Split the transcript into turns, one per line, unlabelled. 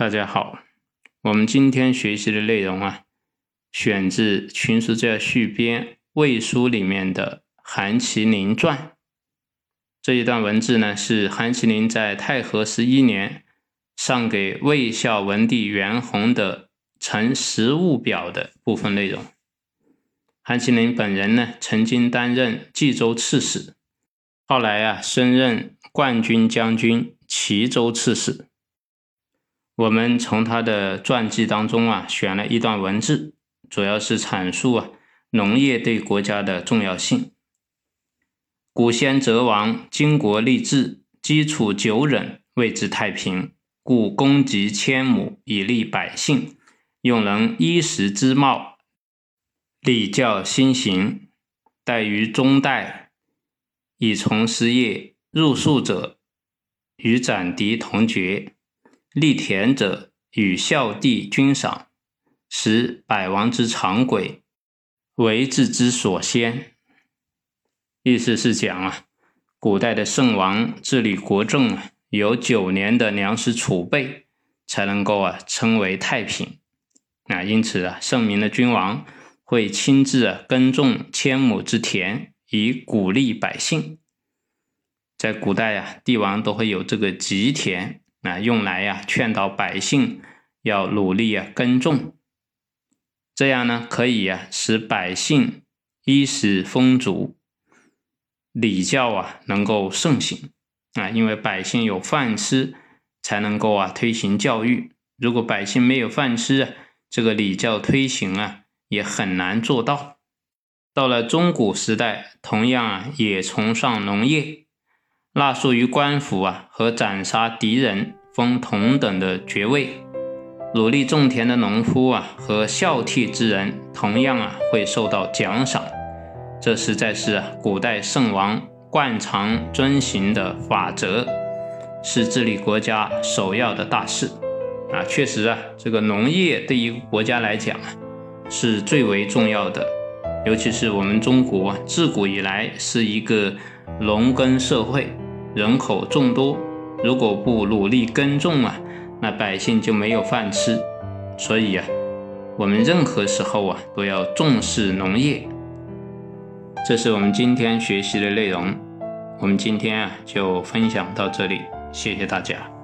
大家好，我们今天学习的内容啊，选自《群书治要续编》魏书里面的《韩麒麟传》这一段文字呢，是韩麒麟在太和十一年上给魏孝文帝元宏的陈实物表的部分内容。韩麒麟本人呢，曾经担任冀州刺史，后来啊，升任冠军将军、齐州刺史。我们从他的传记当中啊，选了一段文字，主要是阐述啊农业对国家的重要性。古先哲王经国立志，基础久忍，谓之太平。故公及千亩，以利百姓，用人衣食之貌，礼教兴行。待于中代，以从事业入庶者，与斩敌同爵。立田者与孝弟君赏，使百王之长轨，为治之所先。意思是讲啊，古代的圣王治理国政啊，有九年的粮食储备，才能够啊称为太平。啊，因此啊，圣明的君王会亲自啊耕种千亩之田，以鼓励百姓。在古代啊，帝王都会有这个吉田。啊，用来呀劝导百姓要努力啊耕种，这样呢可以呀使百姓衣食丰足，礼教啊能够盛行啊，因为百姓有饭吃，才能够啊推行教育。如果百姓没有饭吃啊，这个礼教推行啊也很难做到。到了中古时代，同样啊也崇尚农业。纳属于官府啊，和斩杀敌人封同等的爵位。努力种田的农夫啊，和孝悌之人同样啊，会受到奖赏。这实在是啊，古代圣王惯常遵循的法则，是治理国家首要的大事啊。确实啊，这个农业对于国家来讲啊，是最为重要的。尤其是我们中国自古以来是一个农耕社会。人口众多，如果不努力耕种啊，那百姓就没有饭吃。所以啊，我们任何时候啊都要重视农业。这是我们今天学习的内容。我们今天啊就分享到这里，谢谢大家。